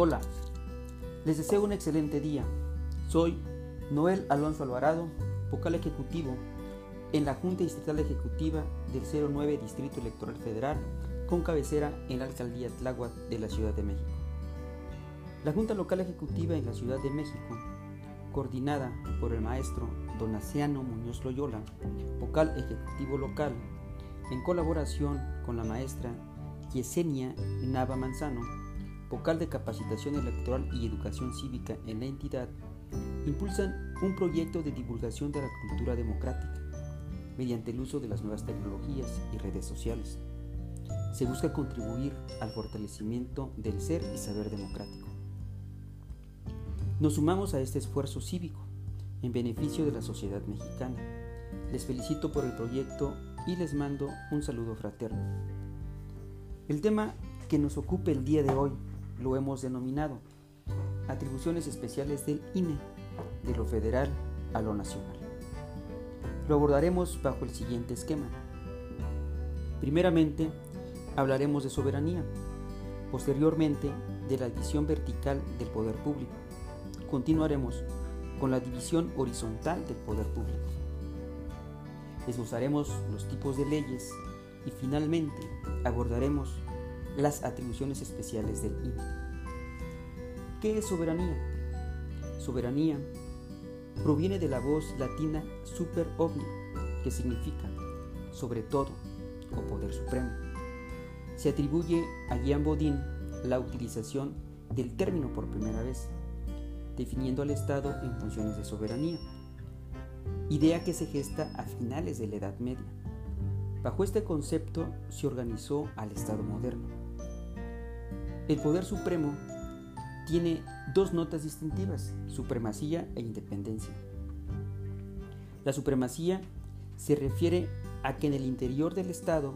Hola, les deseo un excelente día. Soy Noel Alonso Alvarado, vocal ejecutivo en la Junta Distrital Ejecutiva del 09 Distrito Electoral Federal, con cabecera en la Alcaldía Tláhuac de la Ciudad de México. La Junta Local Ejecutiva en la Ciudad de México, coordinada por el maestro Donaciano Muñoz Loyola, vocal ejecutivo local, en colaboración con la maestra Yesenia Nava Manzano, vocal de capacitación electoral y educación cívica en la entidad, impulsan un proyecto de divulgación de la cultura democrática mediante el uso de las nuevas tecnologías y redes sociales. Se busca contribuir al fortalecimiento del ser y saber democrático. Nos sumamos a este esfuerzo cívico en beneficio de la sociedad mexicana. Les felicito por el proyecto y les mando un saludo fraterno. El tema que nos ocupa el día de hoy lo hemos denominado atribuciones especiales del INE, de lo federal a lo nacional. Lo abordaremos bajo el siguiente esquema. Primeramente, hablaremos de soberanía, posteriormente de la división vertical del poder público. Continuaremos con la división horizontal del poder público. Desglosaremos los tipos de leyes y finalmente abordaremos las atribuciones especiales del INE. ¿Qué es soberanía? Soberanía proviene de la voz latina super ovni, que significa sobre todo o poder supremo. Se atribuye a Jean Bodin la utilización del término por primera vez, definiendo al Estado en funciones de soberanía, idea que se gesta a finales de la Edad Media. Bajo este concepto se organizó al Estado moderno. El poder supremo tiene dos notas distintivas, supremacía e independencia. La supremacía se refiere a que en el interior del Estado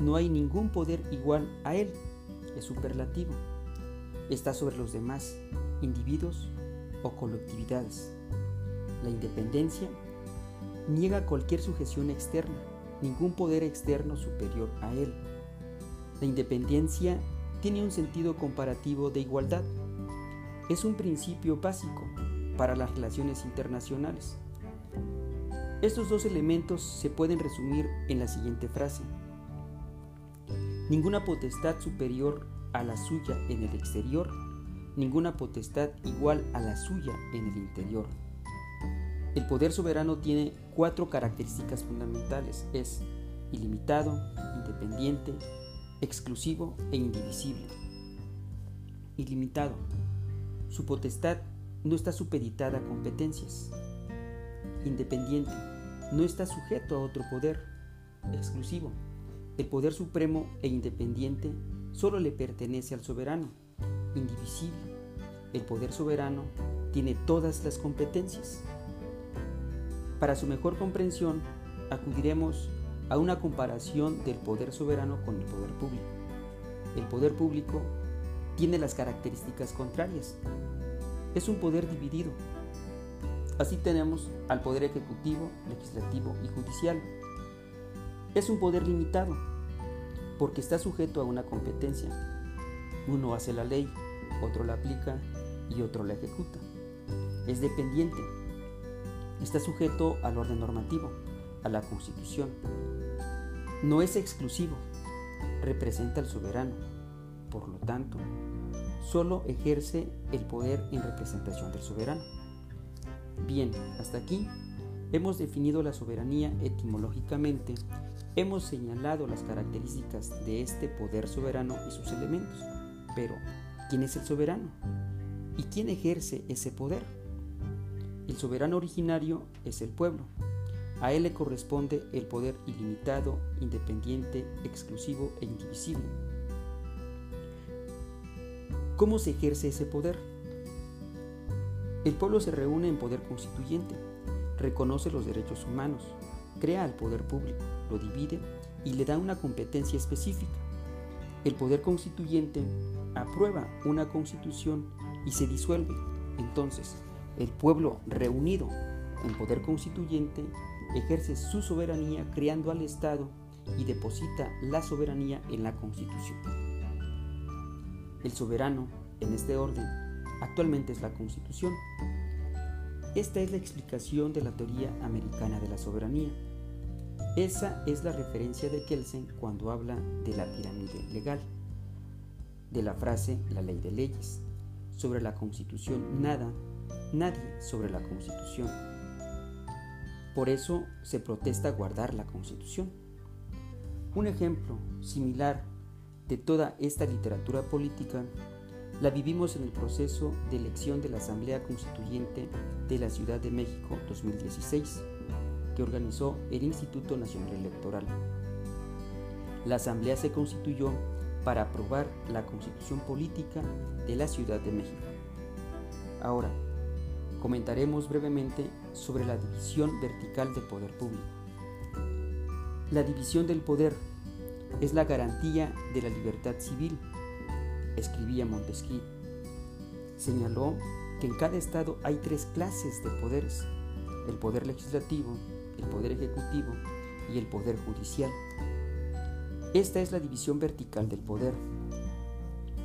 no hay ningún poder igual a él, es superlativo. Está sobre los demás, individuos o colectividades. La independencia niega cualquier sujeción externa, ningún poder externo superior a él. La independencia tiene un sentido comparativo de igualdad. Es un principio básico para las relaciones internacionales. Estos dos elementos se pueden resumir en la siguiente frase. Ninguna potestad superior a la suya en el exterior, ninguna potestad igual a la suya en el interior. El poder soberano tiene cuatro características fundamentales. Es ilimitado, independiente, exclusivo e indivisible. Ilimitado. Su potestad no está supeditada a competencias. Independiente. No está sujeto a otro poder. Exclusivo. El poder supremo e independiente solo le pertenece al soberano. Indivisible. El poder soberano tiene todas las competencias. Para su mejor comprensión, acudiremos a una comparación del poder soberano con el poder público. El poder público tiene las características contrarias. Es un poder dividido. Así tenemos al poder ejecutivo, legislativo y judicial. Es un poder limitado porque está sujeto a una competencia. Uno hace la ley, otro la aplica y otro la ejecuta. Es dependiente. Está sujeto al orden normativo, a la Constitución. No es exclusivo, representa al soberano. Por lo tanto, solo ejerce el poder en representación del soberano. Bien, hasta aquí hemos definido la soberanía etimológicamente, hemos señalado las características de este poder soberano y sus elementos. Pero, ¿quién es el soberano? ¿Y quién ejerce ese poder? El soberano originario es el pueblo, a él le corresponde el poder ilimitado, independiente, exclusivo e indivisible. ¿Cómo se ejerce ese poder? El pueblo se reúne en poder constituyente, reconoce los derechos humanos, crea el poder público, lo divide y le da una competencia específica. El poder constituyente aprueba una constitución y se disuelve. Entonces, el pueblo reunido en poder constituyente ejerce su soberanía creando al Estado y deposita la soberanía en la Constitución. El soberano en este orden, actualmente es la Constitución. Esta es la explicación de la teoría americana de la soberanía. Esa es la referencia de Kelsen cuando habla de la pirámide legal, de la frase la ley de leyes, sobre la Constitución nada, nadie sobre la Constitución. Por eso se protesta guardar la Constitución. Un ejemplo similar de toda esta literatura política la vivimos en el proceso de elección de la Asamblea Constituyente de la Ciudad de México 2016, que organizó el Instituto Nacional Electoral. La Asamblea se constituyó para aprobar la Constitución Política de la Ciudad de México. Ahora, comentaremos brevemente sobre la división vertical del poder público. La división del poder es la garantía de la libertad civil, escribía Montesquieu. Señaló que en cada estado hay tres clases de poderes, el poder legislativo, el poder ejecutivo y el poder judicial. Esta es la división vertical del poder.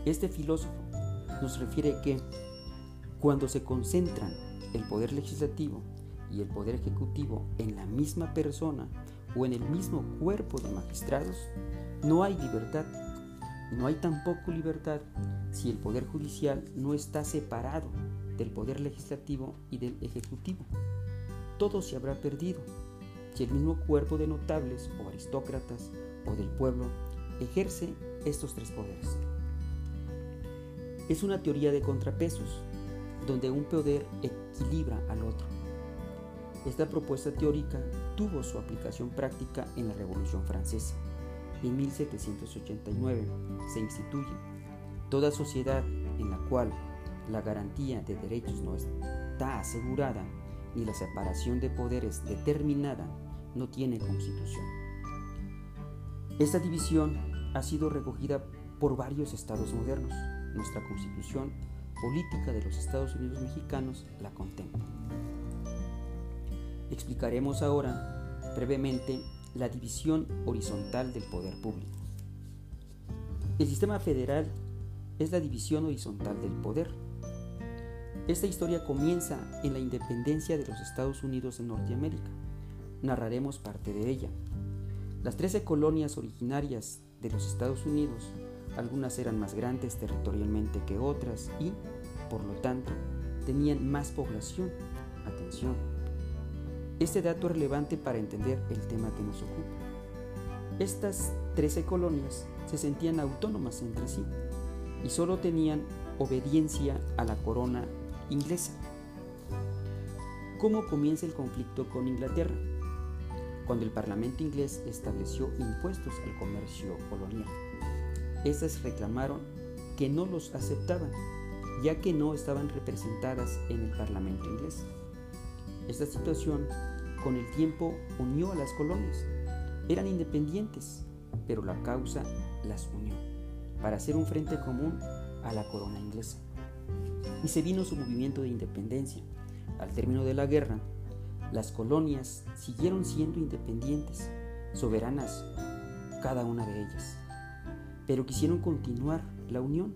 Este filósofo nos refiere que cuando se concentran el poder legislativo y el poder ejecutivo en la misma persona o en el mismo cuerpo de magistrados, no hay libertad. No hay tampoco libertad si el poder judicial no está separado del poder legislativo y del ejecutivo. Todo se habrá perdido si el mismo cuerpo de notables o aristócratas o del pueblo ejerce estos tres poderes. Es una teoría de contrapesos, donde un poder equilibra al otro. Esta propuesta teórica tuvo su aplicación práctica en la Revolución Francesa. En 1789 se instituye toda sociedad en la cual la garantía de derechos no está asegurada ni la separación de poderes determinada no tiene constitución. Esta división ha sido recogida por varios estados modernos. Nuestra constitución política de los Estados Unidos mexicanos la contempla. Explicaremos ahora brevemente la división horizontal del poder público. El sistema federal es la división horizontal del poder. Esta historia comienza en la independencia de los Estados Unidos en Norteamérica. Narraremos parte de ella. Las 13 colonias originarias de los Estados Unidos, algunas eran más grandes territorialmente que otras y, por lo tanto, tenían más población. Atención, este dato es relevante para entender el tema que nos ocupa. Estas 13 colonias se sentían autónomas entre sí y solo tenían obediencia a la corona inglesa. ¿Cómo comienza el conflicto con Inglaterra? Cuando el Parlamento inglés estableció impuestos al comercio colonial. Estas reclamaron que no los aceptaban, ya que no estaban representadas en el Parlamento inglés. Esta situación con el tiempo unió a las colonias. Eran independientes, pero la causa las unió para hacer un frente común a la corona inglesa. Y se vino su movimiento de independencia. Al término de la guerra, las colonias siguieron siendo independientes, soberanas, cada una de ellas. Pero quisieron continuar la unión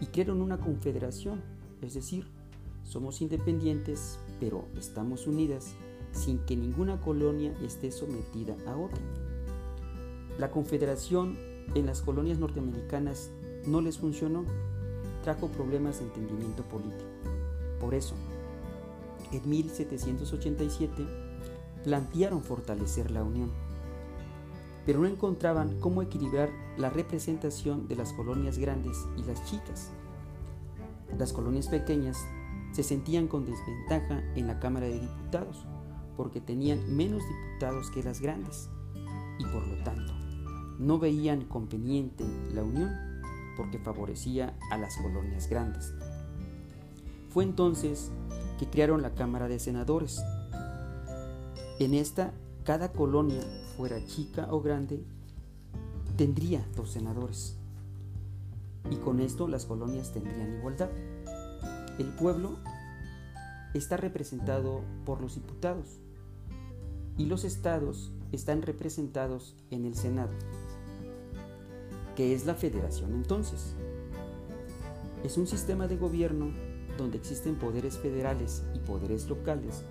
y crearon una confederación, es decir, somos independientes, pero estamos unidas sin que ninguna colonia esté sometida a otra. La confederación en las colonias norteamericanas no les funcionó, trajo problemas de entendimiento político. Por eso, en 1787 plantearon fortalecer la unión, pero no encontraban cómo equilibrar la representación de las colonias grandes y las chicas. Las colonias pequeñas se sentían con desventaja en la Cámara de Diputados porque tenían menos diputados que las grandes y por lo tanto no veían conveniente la unión porque favorecía a las colonias grandes. Fue entonces que crearon la Cámara de Senadores. En esta, cada colonia, fuera chica o grande, tendría dos senadores. Y con esto las colonias tendrían igualdad. El pueblo está representado por los diputados y los estados están representados en el Senado, que es la federación entonces. Es un sistema de gobierno donde existen poderes federales y poderes locales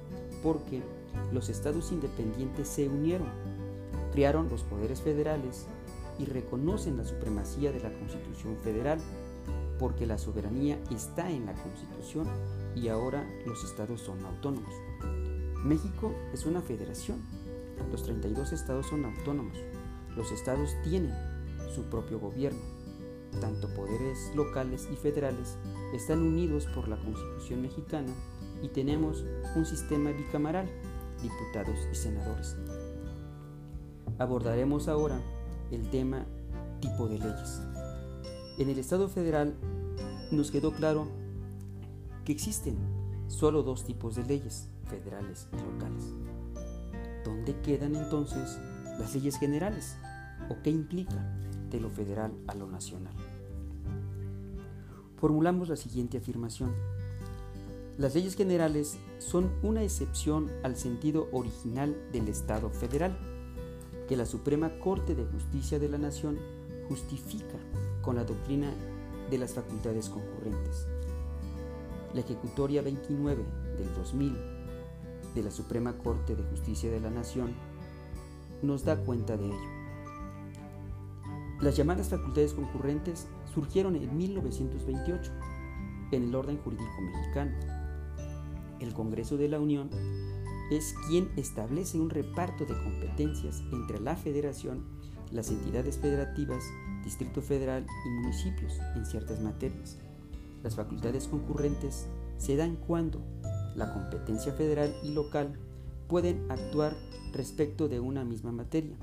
porque los estados independientes se unieron, crearon los poderes federales y reconocen la supremacía de la Constitución Federal porque la soberanía está en la Constitución y ahora los estados son autónomos. México es una federación. Los 32 estados son autónomos. Los estados tienen su propio gobierno. Tanto poderes locales y federales están unidos por la Constitución mexicana y tenemos un sistema bicameral, diputados y senadores. Abordaremos ahora el tema tipo de leyes. En el Estado federal nos quedó claro que existen solo dos tipos de leyes, federales y locales. ¿Dónde quedan entonces las leyes generales? ¿O qué implica de lo federal a lo nacional? Formulamos la siguiente afirmación. Las leyes generales son una excepción al sentido original del Estado federal, que la Suprema Corte de Justicia de la Nación justifica con la doctrina de las facultades concurrentes. La Ejecutoria 29 del 2000 de la Suprema Corte de Justicia de la Nación nos da cuenta de ello. Las llamadas facultades concurrentes surgieron en 1928 en el orden jurídico mexicano. El Congreso de la Unión es quien establece un reparto de competencias entre la Federación, las entidades federativas, Distrito Federal y municipios en ciertas materias. Las facultades concurrentes se dan cuando la competencia federal y local pueden actuar respecto de una misma materia,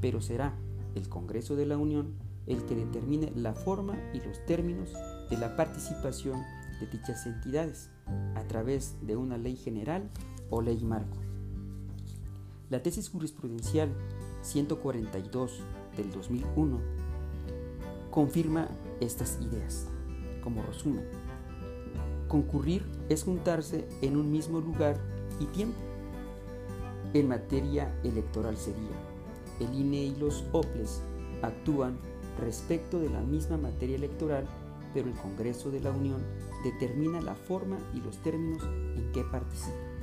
pero será el Congreso de la Unión el que determine la forma y los términos de la participación de dichas entidades a través de una ley general o ley marco. La tesis jurisprudencial 142 del 2001 confirma estas ideas. Como resumen, concurrir es juntarse en un mismo lugar y tiempo. En materia electoral sería, el INE y los OPLES actúan respecto de la misma materia electoral, pero el Congreso de la Unión determina la forma y los términos en que participa.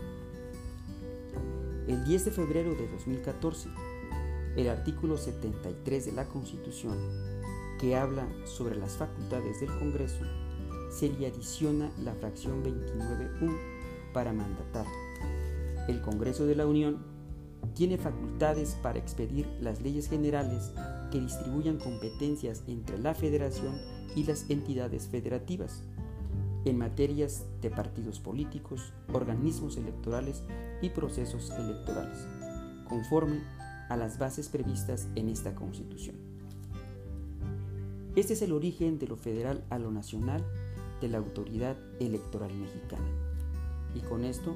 El 10 de febrero de 2014, el artículo 73 de la Constitución, que habla sobre las facultades del Congreso, se le adiciona la fracción 29.1 para mandatar. El Congreso de la Unión tiene facultades para expedir las leyes generales que distribuyan competencias entre la Federación y las entidades federativas en materias de partidos políticos, organismos electorales y procesos electorales, conforme a las bases previstas en esta Constitución. Este es el origen de lo federal a lo nacional de la autoridad electoral mexicana. Y con esto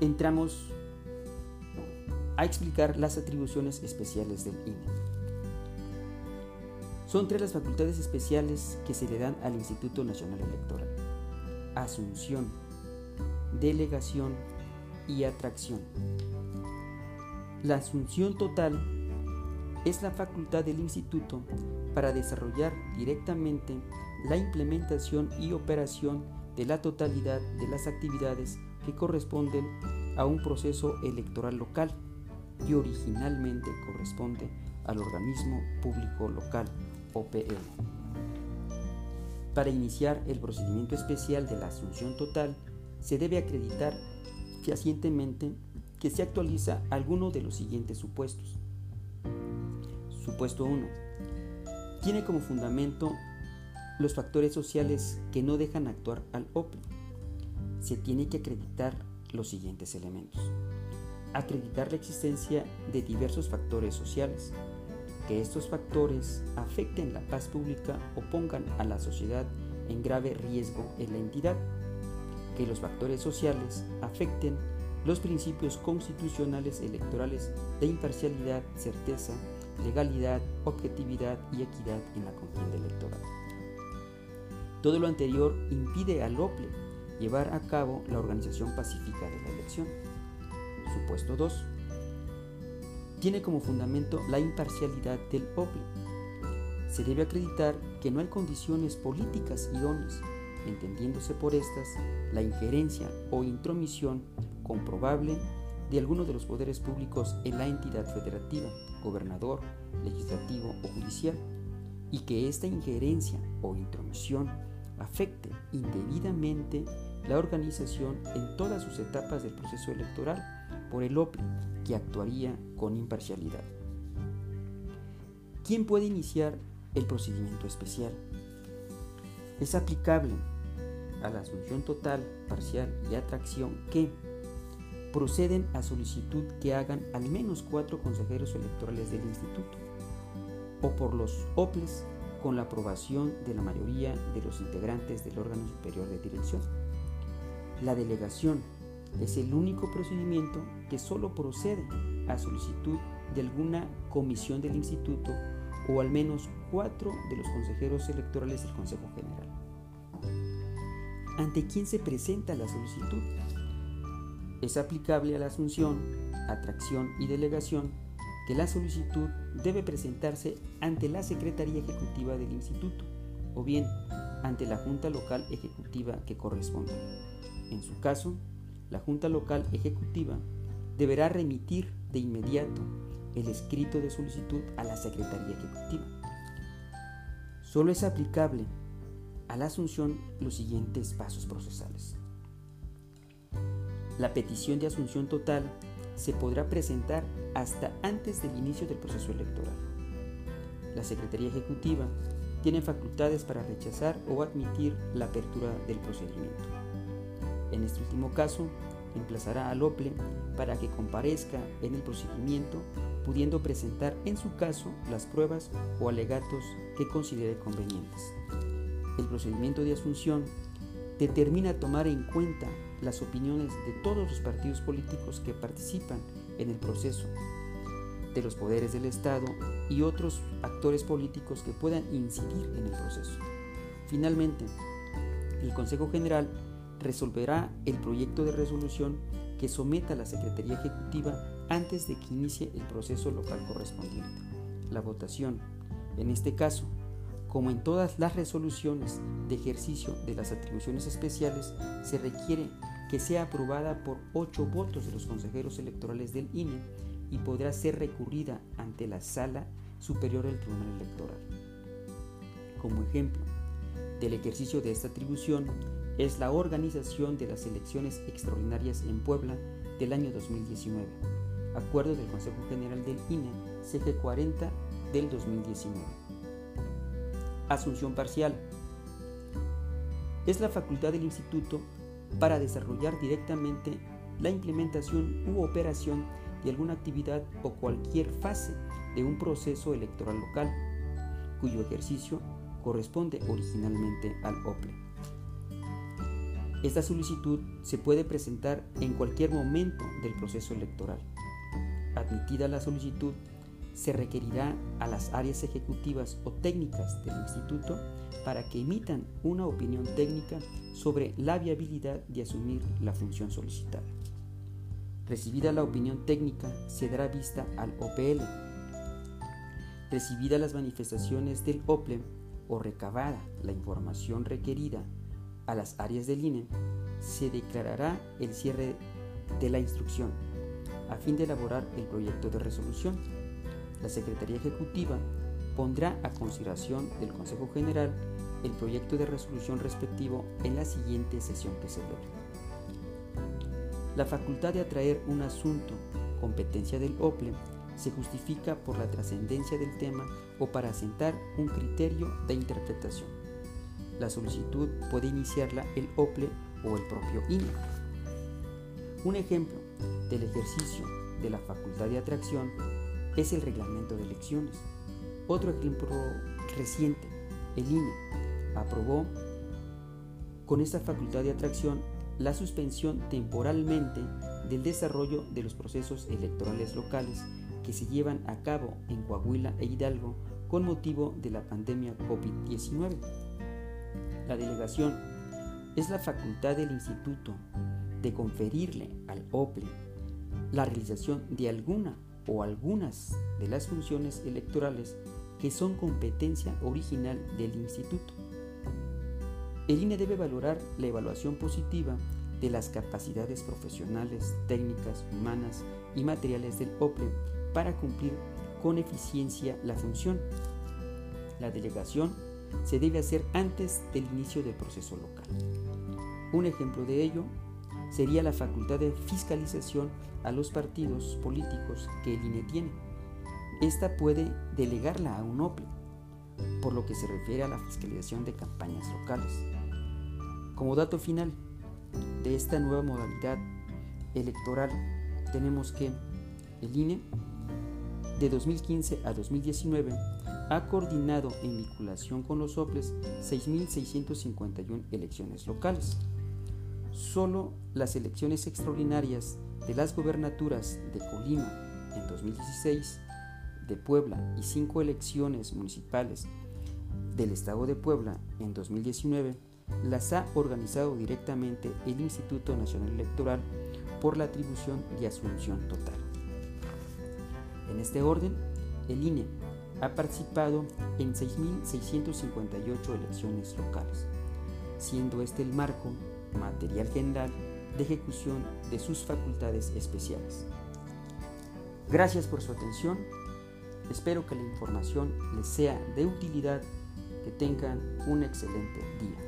entramos a explicar las atribuciones especiales del INE. Son tres las facultades especiales que se le dan al Instituto Nacional Electoral. Asunción, delegación y atracción. La asunción total es la facultad del instituto para desarrollar directamente la implementación y operación de la totalidad de las actividades que corresponden a un proceso electoral local y originalmente corresponde al organismo público local OPL. Para iniciar el procedimiento especial de la asunción total, se debe acreditar fehacientemente que se actualiza alguno de los siguientes supuestos. Supuesto 1. Tiene como fundamento los factores sociales que no dejan actuar al OPE. Se tiene que acreditar los siguientes elementos acreditar la existencia de diversos factores sociales, que estos factores afecten la paz pública o pongan a la sociedad en grave riesgo en la entidad, que los factores sociales afecten los principios constitucionales electorales de imparcialidad, certeza, legalidad, objetividad y equidad en la contienda electoral. Todo lo anterior impide al OPLE llevar a cabo la organización pacífica de la elección. Supuesto 2. Tiene como fundamento la imparcialidad del OPLE. se debe acreditar que no hay condiciones políticas idóneas, entendiéndose por estas la injerencia o intromisión comprobable de alguno de los poderes públicos en la entidad federativa, gobernador, legislativo o judicial, y que esta injerencia o intromisión afecte indebidamente la organización en todas sus etapas del proceso electoral por el OPRE, que actuaría con imparcialidad. ¿Quién puede iniciar el procedimiento especial? Es aplicable a la asunción total, parcial y atracción que proceden a solicitud que hagan al menos cuatro consejeros electorales del instituto o por los OPLES con la aprobación de la mayoría de los integrantes del órgano superior de dirección. La delegación es el único procedimiento que solo procede a solicitud de alguna comisión del instituto o al menos cuatro de los consejeros electorales del Consejo General. ¿Ante quién se presenta la solicitud? Es aplicable a la asunción, atracción y delegación que la solicitud debe presentarse ante la Secretaría Ejecutiva del Instituto o bien ante la Junta Local Ejecutiva que corresponda. En su caso, la Junta Local Ejecutiva deberá remitir de inmediato el escrito de solicitud a la Secretaría Ejecutiva. Solo es aplicable a la asunción los siguientes pasos procesales. La petición de asunción total se podrá presentar hasta antes del inicio del proceso electoral. La Secretaría Ejecutiva tiene facultades para rechazar o admitir la apertura del procedimiento. En este último caso, emplazará al OPLE para que comparezca en el procedimiento, pudiendo presentar en su caso las pruebas o alegatos que considere convenientes. El procedimiento de asunción determina tomar en cuenta las opiniones de todos los partidos políticos que participan en el proceso, de los poderes del Estado y otros actores políticos que puedan incidir en el proceso. Finalmente, el Consejo General resolverá el proyecto de resolución que someta a la Secretaría Ejecutiva antes de que inicie el proceso local correspondiente. La votación, en este caso, como en todas las resoluciones de ejercicio de las atribuciones especiales, se requiere que sea aprobada por ocho votos de los consejeros electorales del INE y podrá ser recurrida ante la Sala Superior del Tribunal Electoral. Como ejemplo del ejercicio de esta atribución es la organización de las elecciones extraordinarias en Puebla del año 2019, acuerdo del Consejo General del INE CG 40 del 2019. Asunción parcial. Es la facultad del instituto para desarrollar directamente la implementación u operación de alguna actividad o cualquier fase de un proceso electoral local, cuyo ejercicio corresponde originalmente al OPLE. Esta solicitud se puede presentar en cualquier momento del proceso electoral. Admitida la solicitud, se requerirá a las áreas ejecutivas o técnicas del instituto para que emitan una opinión técnica sobre la viabilidad de asumir la función solicitada. Recibida la opinión técnica, se dará vista al OPL. Recibida las manifestaciones del OPLE o recabada la información requerida a las áreas del INE, se declarará el cierre de la instrucción a fin de elaborar el proyecto de resolución la Secretaría Ejecutiva pondrá a consideración del Consejo General el proyecto de resolución respectivo en la siguiente sesión que se celebre. La facultad de atraer un asunto, competencia del OPLE, se justifica por la trascendencia del tema o para asentar un criterio de interpretación. La solicitud puede iniciarla el OPLE o el propio INE. Un ejemplo del ejercicio de la facultad de atracción es el reglamento de elecciones. Otro ejemplo reciente, el INE aprobó con esta facultad de atracción la suspensión temporalmente del desarrollo de los procesos electorales locales que se llevan a cabo en Coahuila e Hidalgo con motivo de la pandemia COVID-19. La delegación es la facultad del instituto de conferirle al OPLE la realización de alguna o algunas de las funciones electorales que son competencia original del instituto. El INE debe valorar la evaluación positiva de las capacidades profesionales, técnicas, humanas y materiales del OPLE para cumplir con eficiencia la función. La delegación se debe hacer antes del inicio del proceso local. Un ejemplo de ello sería la facultad de fiscalización a los partidos políticos que el INE tiene. Esta puede delegarla a un OPLE, por lo que se refiere a la fiscalización de campañas locales. Como dato final de esta nueva modalidad electoral, tenemos que el INE de 2015 a 2019 ha coordinado en vinculación con los OPLES 6.651 elecciones locales. Solo las elecciones extraordinarias de las gobernaturas de Colima en 2016, de Puebla y cinco elecciones municipales del Estado de Puebla en 2019 las ha organizado directamente el Instituto Nacional Electoral por la atribución y asunción total. En este orden, el INE ha participado en 6.658 elecciones locales, siendo este el marco material general de ejecución de sus facultades especiales. Gracias por su atención. Espero que la información les sea de utilidad. Que tengan un excelente día.